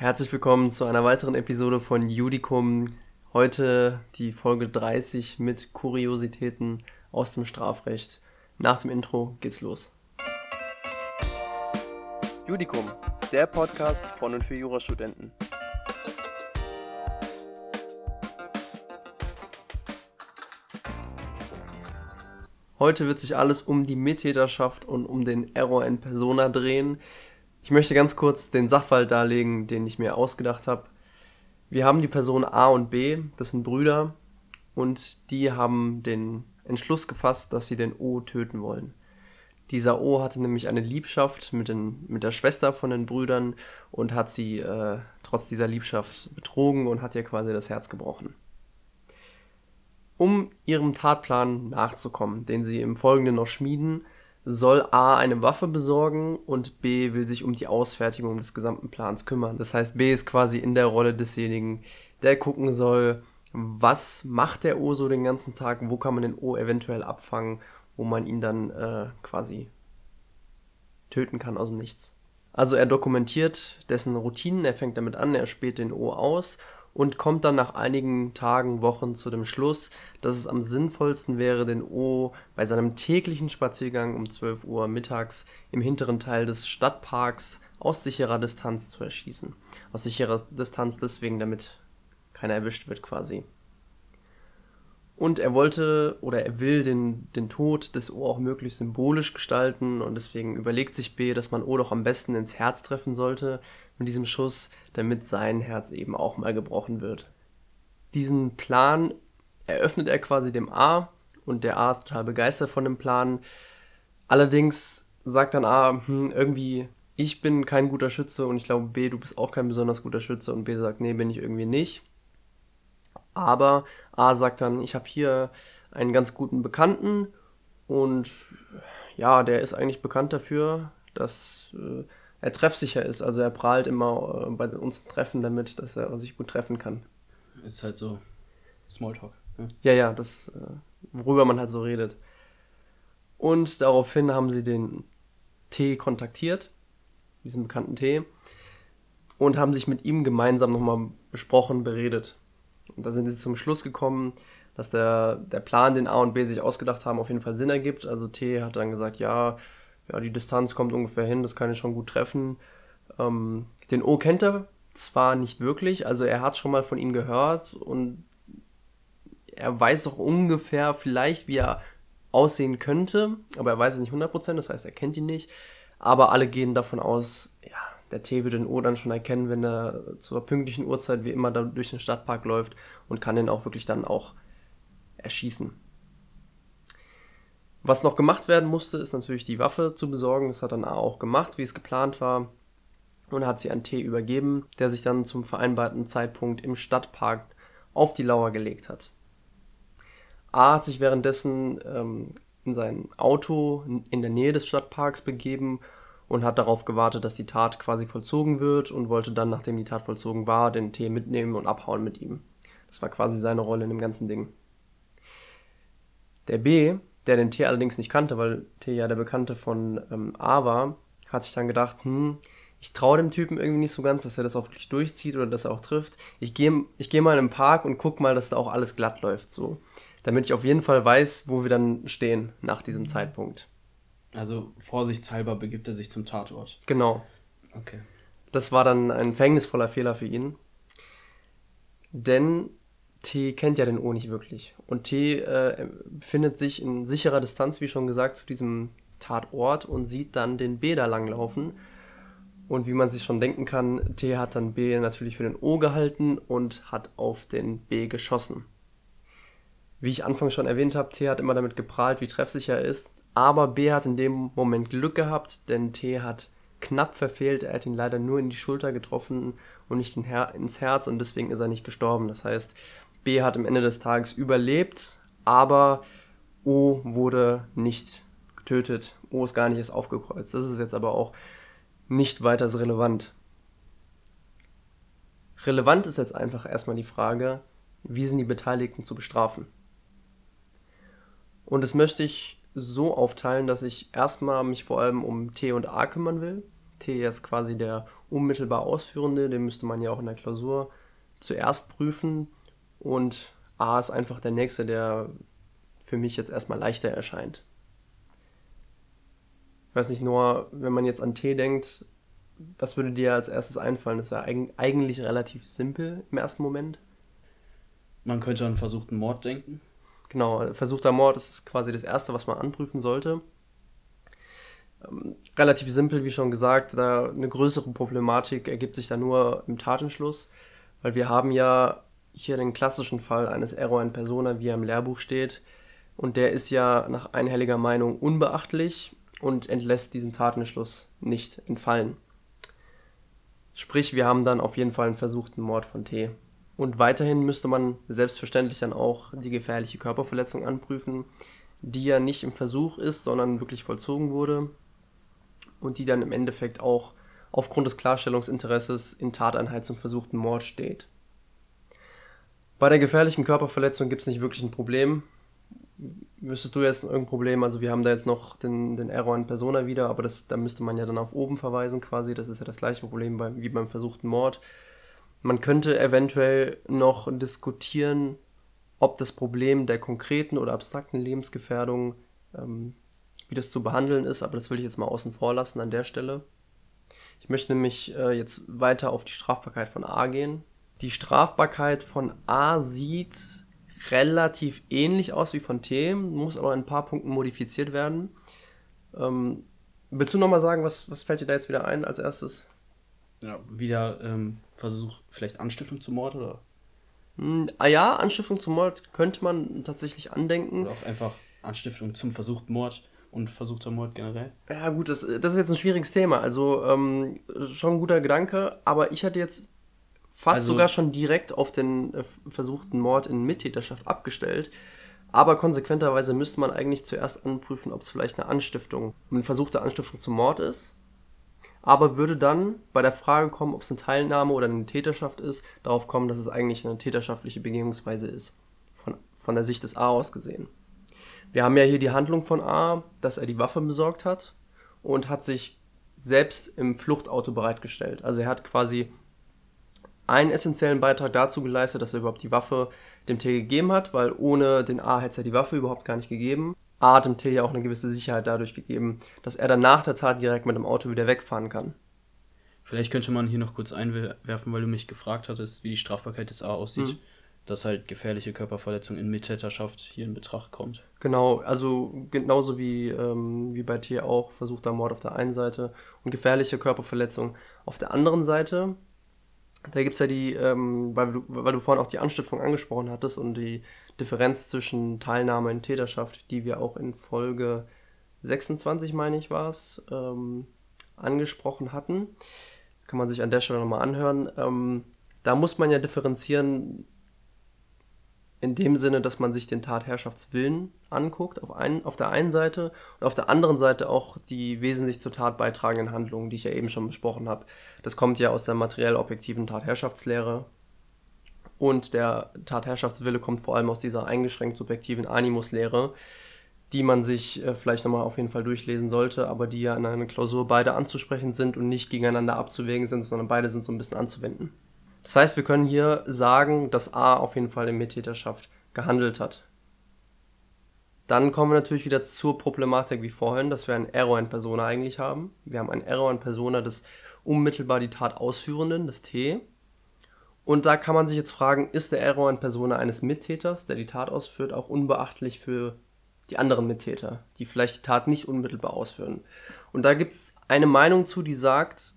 Herzlich willkommen zu einer weiteren Episode von Judicum. Heute die Folge 30 mit Kuriositäten aus dem Strafrecht. Nach dem Intro geht's los. Judicum, der Podcast von und für Jurastudenten. Heute wird sich alles um die Mittäterschaft und um den Error in Persona drehen. Ich möchte ganz kurz den Sachverhalt darlegen, den ich mir ausgedacht habe. Wir haben die Personen A und B, das sind Brüder, und die haben den Entschluss gefasst, dass sie den O töten wollen. Dieser O hatte nämlich eine Liebschaft mit, den, mit der Schwester von den Brüdern und hat sie äh, trotz dieser Liebschaft betrogen und hat ihr quasi das Herz gebrochen. Um ihrem Tatplan nachzukommen, den sie im Folgenden noch schmieden, soll A eine Waffe besorgen und B will sich um die Ausfertigung des gesamten Plans kümmern. Das heißt, B ist quasi in der Rolle desjenigen, der gucken soll, was macht der O so den ganzen Tag, wo kann man den O eventuell abfangen, wo man ihn dann äh, quasi töten kann aus dem Nichts. Also er dokumentiert dessen Routinen, er fängt damit an, er späht den O aus und kommt dann nach einigen Tagen, Wochen zu dem Schluss, dass es am sinnvollsten wäre, den O bei seinem täglichen Spaziergang um 12 Uhr mittags im hinteren Teil des Stadtparks aus sicherer Distanz zu erschießen. Aus sicherer Distanz deswegen, damit keiner erwischt wird quasi. Und er wollte oder er will den, den Tod des O auch möglichst symbolisch gestalten und deswegen überlegt sich B, dass man O doch am besten ins Herz treffen sollte mit diesem Schuss, damit sein Herz eben auch mal gebrochen wird. Diesen Plan eröffnet er quasi dem A und der A ist total begeistert von dem Plan. Allerdings sagt dann A, hm, irgendwie, ich bin kein guter Schütze und ich glaube B, du bist auch kein besonders guter Schütze und B sagt, nee, bin ich irgendwie nicht. Aber A sagt dann, ich habe hier einen ganz guten Bekannten und ja, der ist eigentlich bekannt dafür, dass äh, er treffsicher ist. Also er prahlt immer äh, bei uns Treffen damit, dass er sich gut treffen kann. Ist halt so Smalltalk. Ne? Ja, ja, das, äh, worüber man halt so redet. Und daraufhin haben sie den T kontaktiert, diesen bekannten T, und haben sich mit ihm gemeinsam nochmal besprochen, beredet. Und da sind sie zum Schluss gekommen, dass der, der Plan, den A und B sich ausgedacht haben, auf jeden Fall Sinn ergibt. Also T hat dann gesagt, ja, ja, die Distanz kommt ungefähr hin, das kann ich schon gut treffen. Ähm, den O kennt er zwar nicht wirklich, also er hat schon mal von ihm gehört und er weiß auch ungefähr vielleicht, wie er aussehen könnte, aber er weiß es nicht 100%, das heißt, er kennt ihn nicht. Aber alle gehen davon aus, ja, der T wird den O dann schon erkennen, wenn er zur pünktlichen Uhrzeit wie immer da durch den Stadtpark läuft und kann den auch wirklich dann auch erschießen. Was noch gemacht werden musste, ist natürlich die Waffe zu besorgen. Das hat dann A auch gemacht, wie es geplant war. Und hat sie an T übergeben, der sich dann zum vereinbarten Zeitpunkt im Stadtpark auf die Lauer gelegt hat. A hat sich währenddessen ähm, in sein Auto in der Nähe des Stadtparks begeben und hat darauf gewartet, dass die Tat quasi vollzogen wird und wollte dann, nachdem die Tat vollzogen war, den T mitnehmen und abhauen mit ihm. Das war quasi seine Rolle in dem ganzen Ding. Der B, der den T allerdings nicht kannte, weil T ja der Bekannte von ähm, A war, hat sich dann gedacht, hm, ich traue dem Typen irgendwie nicht so ganz, dass er das auch wirklich durchzieht oder dass er auch trifft. Ich gehe ich geh mal in den Park und guck mal, dass da auch alles glatt läuft, so. Damit ich auf jeden Fall weiß, wo wir dann stehen nach diesem mhm. Zeitpunkt. Also vorsichtshalber begibt er sich zum Tatort. Genau. Okay. Das war dann ein verhängnisvoller Fehler für ihn. Denn T kennt ja den O nicht wirklich. Und T äh, befindet sich in sicherer Distanz, wie schon gesagt, zu diesem Tatort und sieht dann den B da langlaufen. Und wie man sich schon denken kann, T hat dann B natürlich für den O gehalten und hat auf den B geschossen. Wie ich anfangs schon erwähnt habe, T hat immer damit geprahlt, wie treffsicher er ist. Aber B hat in dem Moment Glück gehabt, denn T hat knapp verfehlt. Er hat ihn leider nur in die Schulter getroffen und nicht ins Herz und deswegen ist er nicht gestorben. Das heißt, B hat am Ende des Tages überlebt, aber O wurde nicht getötet. O ist gar nicht erst aufgekreuzt. Das ist jetzt aber auch nicht weiter relevant. Relevant ist jetzt einfach erstmal die Frage, wie sind die Beteiligten zu bestrafen? Und das möchte ich so aufteilen, dass ich erstmal mich vor allem um T und A kümmern will. T ist quasi der unmittelbar Ausführende, den müsste man ja auch in der Klausur zuerst prüfen. Und A ist einfach der nächste, der für mich jetzt erstmal leichter erscheint. Ich weiß nicht, nur wenn man jetzt an T denkt, was würde dir als erstes einfallen? Das ist ja eigentlich relativ simpel im ersten Moment. Man könnte an versuchten Mord denken. Genau, versuchter Mord ist quasi das Erste, was man anprüfen sollte. Ähm, relativ simpel, wie schon gesagt, da eine größere Problematik ergibt sich da nur im Tatentschluss, weil wir haben ja hier den klassischen Fall eines Error in Persona, wie er im Lehrbuch steht, und der ist ja nach einhelliger Meinung unbeachtlich und entlässt diesen Tatentschluss nicht entfallen. Sprich, wir haben dann auf jeden Fall einen versuchten Mord von T. Und weiterhin müsste man selbstverständlich dann auch die gefährliche Körperverletzung anprüfen, die ja nicht im Versuch ist, sondern wirklich vollzogen wurde und die dann im Endeffekt auch aufgrund des Klarstellungsinteresses in Tateinheit zum versuchten Mord steht. Bei der gefährlichen Körperverletzung gibt es nicht wirklich ein Problem. Wüsstest du jetzt irgendein Problem? Also wir haben da jetzt noch den, den Error in Persona wieder, aber das, da müsste man ja dann auf oben verweisen quasi. Das ist ja das gleiche Problem bei, wie beim versuchten Mord. Man könnte eventuell noch diskutieren, ob das Problem der konkreten oder abstrakten Lebensgefährdung ähm, wie das zu behandeln ist, aber das will ich jetzt mal außen vor lassen an der Stelle. Ich möchte nämlich äh, jetzt weiter auf die Strafbarkeit von A gehen. Die Strafbarkeit von A sieht relativ ähnlich aus wie von T, muss aber in ein paar Punkten modifiziert werden. Ähm, willst du nochmal sagen, was, was fällt dir da jetzt wieder ein als erstes? Ja, wieder ähm, Versuch, vielleicht Anstiftung zum Mord oder? Hm, ah ja, Anstiftung zum Mord könnte man tatsächlich andenken. Oder auch einfach Anstiftung zum versuchten Mord und versuchter Mord generell? Ja, gut, das, das ist jetzt ein schwieriges Thema. Also ähm, schon ein guter Gedanke, aber ich hatte jetzt fast also, sogar schon direkt auf den äh, versuchten Mord in Mittäterschaft abgestellt. Aber konsequenterweise müsste man eigentlich zuerst anprüfen, ob es vielleicht eine Anstiftung, eine versuchte Anstiftung zum Mord ist. Aber würde dann bei der Frage kommen, ob es eine Teilnahme oder eine Täterschaft ist, darauf kommen, dass es eigentlich eine täterschaftliche Begehungsweise ist. Von, von der Sicht des A aus gesehen. Wir haben ja hier die Handlung von A, dass er die Waffe besorgt hat und hat sich selbst im Fluchtauto bereitgestellt. Also er hat quasi einen essentiellen Beitrag dazu geleistet, dass er überhaupt die Waffe dem T gegeben hat, weil ohne den A hätte es ja die Waffe überhaupt gar nicht gegeben. A hat dem T ja auch eine gewisse Sicherheit dadurch gegeben, dass er dann nach der Tat direkt mit dem Auto wieder wegfahren kann. Vielleicht könnte man hier noch kurz einwerfen, weil du mich gefragt hattest, wie die Strafbarkeit des A aussieht. Mhm dass halt gefährliche Körperverletzung in Mittäterschaft hier in Betracht kommt. Genau, also genauso wie, ähm, wie bei T auch versuchter Mord auf der einen Seite und gefährliche Körperverletzung auf der anderen Seite. Da gibt es ja die, ähm, weil, du, weil du vorhin auch die Anstiftung angesprochen hattest und die Differenz zwischen Teilnahme in Täterschaft, die wir auch in Folge 26, meine ich, war es, ähm, angesprochen hatten. Kann man sich an der Stelle nochmal anhören. Ähm, da muss man ja differenzieren in dem Sinne, dass man sich den Tatherrschaftswillen anguckt, auf, ein, auf der einen Seite und auf der anderen Seite auch die wesentlich zur Tat beitragenden Handlungen, die ich ja eben schon besprochen habe. Das kommt ja aus der materiell objektiven Tatherrschaftslehre und der Tatherrschaftswille kommt vor allem aus dieser eingeschränkt subjektiven Animuslehre, die man sich äh, vielleicht nochmal auf jeden Fall durchlesen sollte, aber die ja in einer Klausur beide anzusprechen sind und nicht gegeneinander abzuwägen sind, sondern beide sind so ein bisschen anzuwenden. Das heißt, wir können hier sagen, dass A auf jeden Fall in Mittäterschaft gehandelt hat. Dann kommen wir natürlich wieder zur Problematik wie vorhin, dass wir einen Error in Persona eigentlich haben. Wir haben einen Error in Persona des unmittelbar die Tat Ausführenden, des T. Und da kann man sich jetzt fragen, ist der Error in Persona eines Mittäters, der die Tat ausführt, auch unbeachtlich für die anderen Mittäter, die vielleicht die Tat nicht unmittelbar ausführen? Und da gibt es eine Meinung zu, die sagt,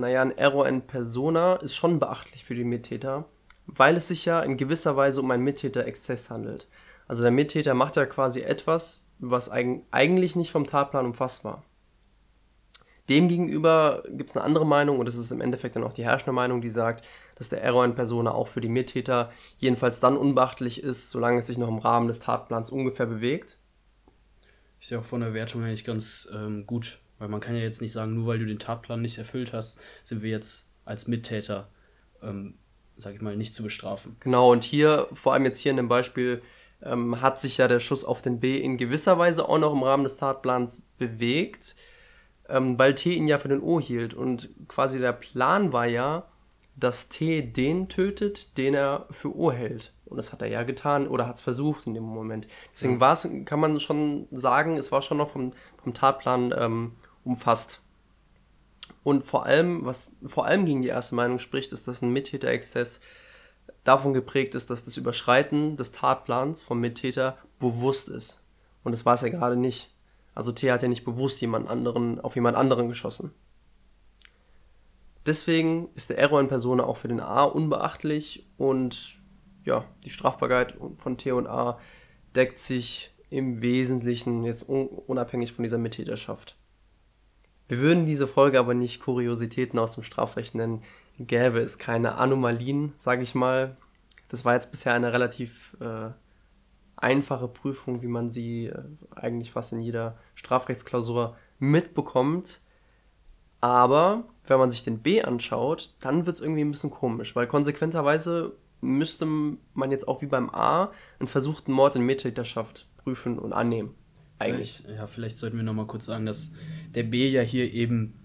naja, ein Error in Persona ist schon beachtlich für die Mittäter, weil es sich ja in gewisser Weise um einen Mittäter-Exzess handelt. Also der Mittäter macht ja quasi etwas, was eigentlich nicht vom Tatplan umfasst war. Demgegenüber gibt es eine andere Meinung und das ist im Endeffekt dann auch die herrschende Meinung, die sagt, dass der Error in Persona auch für die Mittäter jedenfalls dann unbeachtlich ist, solange es sich noch im Rahmen des Tatplans ungefähr bewegt. Ist ja auch von der Wertung eigentlich ganz ähm, gut weil man kann ja jetzt nicht sagen, nur weil du den Tatplan nicht erfüllt hast, sind wir jetzt als Mittäter, ähm, sag ich mal, nicht zu bestrafen. Genau, und hier, vor allem jetzt hier in dem Beispiel, ähm, hat sich ja der Schuss auf den B in gewisser Weise auch noch im Rahmen des Tatplans bewegt. ähm, weil T ihn ja für den O hielt. Und quasi der Plan war ja, dass T den tötet, den er für O hält. Und das hat er ja getan oder hat es versucht in dem Moment. Deswegen ja. war es, kann man schon sagen, es war schon noch vom, vom Tatplan ähm, umfasst. Und vor allem, was vor allem gegen die erste Meinung spricht, ist, dass ein Mittäterexzess davon geprägt ist, dass das Überschreiten des Tatplans vom Mittäter bewusst ist. Und das war es ja gerade nicht. Also T hat ja nicht bewusst jemand anderen, auf jemand anderen geschossen. Deswegen ist der Error in Persona auch für den A unbeachtlich und ja, die Strafbarkeit von T und A deckt sich im Wesentlichen jetzt unabhängig von dieser Mittäterschaft. Wir würden diese Folge aber nicht Kuriositäten aus dem Strafrecht nennen, gäbe es keine Anomalien, sage ich mal. Das war jetzt bisher eine relativ äh, einfache Prüfung, wie man sie äh, eigentlich fast in jeder Strafrechtsklausur mitbekommt. Aber wenn man sich den B anschaut, dann wird es irgendwie ein bisschen komisch, weil konsequenterweise müsste man jetzt auch wie beim A einen versuchten Mord in Mittäterschaft prüfen und annehmen. Eigentlich. Vielleicht, ja, vielleicht sollten wir nochmal kurz sagen, dass der B ja hier eben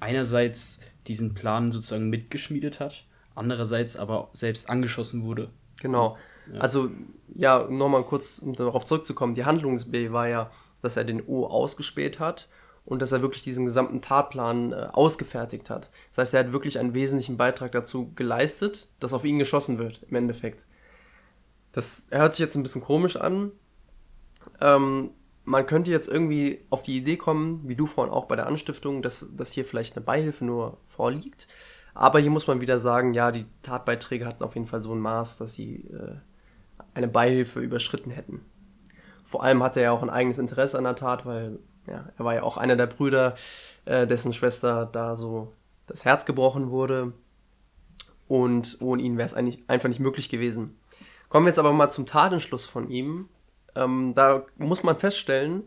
einerseits diesen Plan sozusagen mitgeschmiedet hat, andererseits aber selbst angeschossen wurde. Genau. Ja. Also, ja, nochmal kurz, um darauf zurückzukommen, die Handlung des B war ja, dass er den O ausgespäht hat und dass er wirklich diesen gesamten Tatplan äh, ausgefertigt hat. Das heißt, er hat wirklich einen wesentlichen Beitrag dazu geleistet, dass auf ihn geschossen wird, im Endeffekt. Das hört sich jetzt ein bisschen komisch an. Ähm, man könnte jetzt irgendwie auf die Idee kommen, wie du vorhin auch bei der Anstiftung, dass, dass hier vielleicht eine Beihilfe nur vorliegt. Aber hier muss man wieder sagen, ja, die Tatbeiträge hatten auf jeden Fall so ein Maß, dass sie äh, eine Beihilfe überschritten hätten. Vor allem hatte er auch ein eigenes Interesse an der Tat, weil ja, er war ja auch einer der Brüder, äh, dessen Schwester da so das Herz gebrochen wurde. Und ohne ihn wäre es eigentlich einfach nicht möglich gewesen. Kommen wir jetzt aber mal zum Tatentschluss von ihm. Ähm, da muss man feststellen,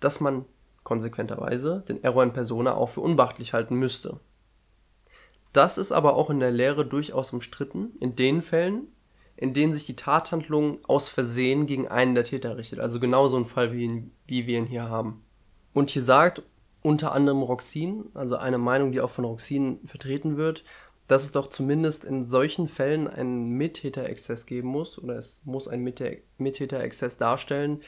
dass man konsequenterweise den Error in Persona auch für unbeachtlich halten müsste. Das ist aber auch in der Lehre durchaus umstritten, in den Fällen, in denen sich die Tathandlung aus Versehen gegen einen der Täter richtet. Also genau so ein Fall, wie, ihn, wie wir ihn hier haben. Und hier sagt unter anderem Roxin, also eine Meinung, die auch von Roxin vertreten wird, dass es doch zumindest in solchen Fällen einen Mittäterexzess geben muss oder es muss einen Mittäterexzess darstellen,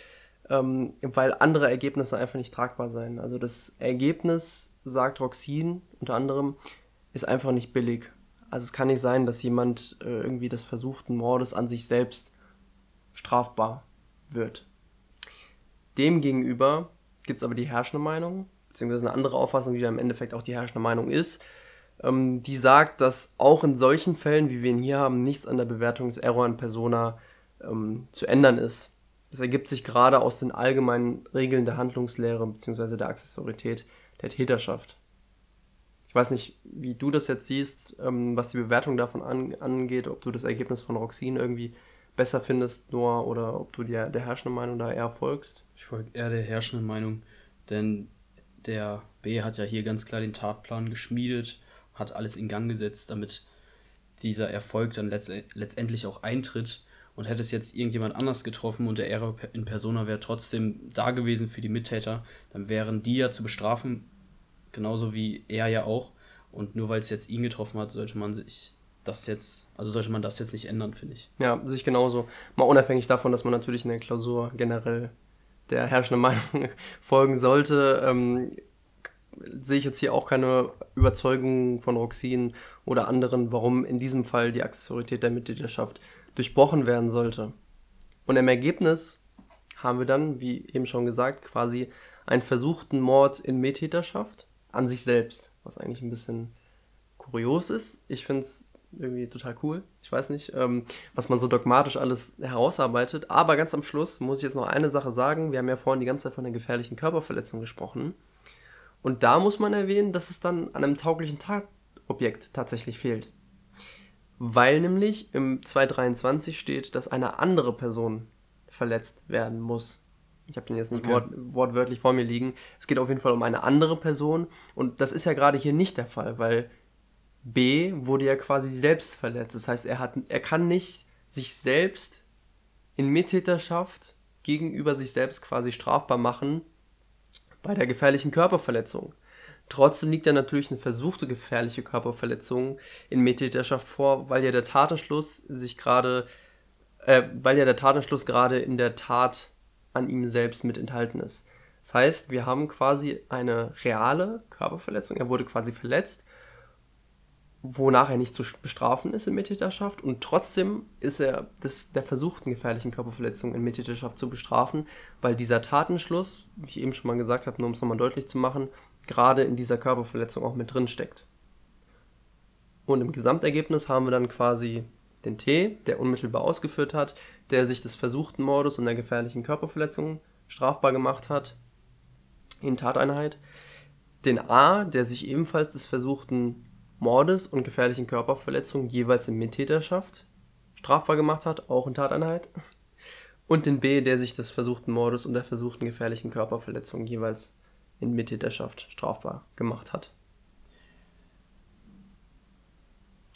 ähm, weil andere Ergebnisse einfach nicht tragbar sein. Also das Ergebnis, sagt Roxin unter anderem, ist einfach nicht billig. Also es kann nicht sein, dass jemand äh, irgendwie des versuchten Mordes an sich selbst strafbar wird. Demgegenüber gibt es aber die herrschende Meinung, beziehungsweise eine andere Auffassung, die dann im Endeffekt auch die herrschende Meinung ist, ähm, die sagt, dass auch in solchen Fällen, wie wir ihn hier haben, nichts an der Bewertung des Error in Persona ähm, zu ändern ist. Das ergibt sich gerade aus den allgemeinen Regeln der Handlungslehre bzw. der Accessorität der Täterschaft. Ich weiß nicht, wie du das jetzt siehst, ähm, was die Bewertung davon an, angeht, ob du das Ergebnis von Roxin irgendwie besser findest, Noah, oder ob du der, der herrschenden Meinung da eher folgst. Ich folge eher der herrschenden Meinung, denn der B hat ja hier ganz klar den Tatplan geschmiedet hat alles in Gang gesetzt, damit dieser Erfolg dann letzt letztendlich auch eintritt. Und hätte es jetzt irgendjemand anders getroffen und der Error in Persona wäre trotzdem da gewesen für die Mittäter, dann wären die ja zu bestrafen, genauso wie er ja auch. Und nur weil es jetzt ihn getroffen hat, sollte man sich das jetzt, also sollte man das jetzt nicht ändern, finde ich. Ja, sich genauso. Mal unabhängig davon, dass man natürlich in der Klausur generell der herrschenden Meinung folgen sollte. Ähm, sehe ich jetzt hier auch keine Überzeugung von Roxin oder anderen, warum in diesem Fall die Accessorität der Mitgliedschaft durchbrochen werden sollte. Und im Ergebnis haben wir dann, wie eben schon gesagt, quasi einen versuchten Mord in Mittäterschaft an sich selbst, was eigentlich ein bisschen kurios ist. Ich finde es irgendwie total cool. Ich weiß nicht, ähm, was man so dogmatisch alles herausarbeitet. Aber ganz am Schluss muss ich jetzt noch eine Sache sagen. Wir haben ja vorhin die ganze Zeit von der gefährlichen Körperverletzung gesprochen. Und da muss man erwähnen, dass es dann an einem tauglichen Tatobjekt tatsächlich fehlt. Weil nämlich im 223 steht, dass eine andere Person verletzt werden muss. Ich habe den jetzt nicht okay. wort, wortwörtlich vor mir liegen. Es geht auf jeden Fall um eine andere Person. Und das ist ja gerade hier nicht der Fall, weil B wurde ja quasi selbst verletzt. Das heißt, er, hat, er kann nicht sich selbst in Mittäterschaft gegenüber sich selbst quasi strafbar machen, bei der gefährlichen Körperverletzung. Trotzdem liegt ja natürlich eine versuchte gefährliche Körperverletzung in Mittäterschaft vor, weil ja der Tatenschluss sich gerade, äh, weil ja der Tatenschluss gerade in der Tat an ihm selbst mit enthalten ist. Das heißt, wir haben quasi eine reale Körperverletzung. Er wurde quasi verletzt, wonach er nicht zu bestrafen ist in Mittäterschaft und trotzdem ist er des, der versuchten gefährlichen Körperverletzung in Mittäterschaft zu bestrafen, weil dieser Tatenschluss, wie ich eben schon mal gesagt habe, nur um es nochmal deutlich zu machen, gerade in dieser Körperverletzung auch mit drin steckt. Und im Gesamtergebnis haben wir dann quasi den T, der unmittelbar ausgeführt hat, der sich des versuchten Mordes und der gefährlichen Körperverletzung strafbar gemacht hat in Tateinheit. Den A, der sich ebenfalls des versuchten Mordes und gefährlichen Körperverletzung jeweils in Mittäterschaft strafbar gemacht hat, auch in Tateinheit. Und den B, der sich des versuchten Mordes und der versuchten gefährlichen Körperverletzung jeweils in Mittäterschaft strafbar gemacht hat.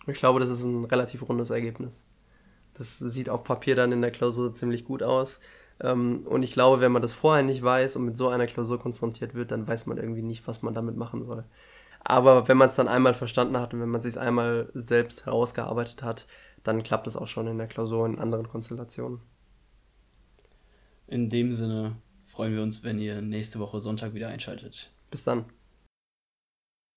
Ich glaube, das ist ein relativ rundes Ergebnis. Das sieht auf Papier dann in der Klausur ziemlich gut aus. Ähm, und ich glaube, wenn man das vorher nicht weiß und mit so einer Klausur konfrontiert wird, dann weiß man irgendwie nicht, was man damit machen soll. Aber wenn man es dann einmal verstanden hat und wenn man es sich einmal selbst herausgearbeitet hat, dann klappt es auch schon in der Klausur in anderen Konstellationen. In dem Sinne freuen wir uns, wenn ihr nächste Woche Sonntag wieder einschaltet. Bis dann.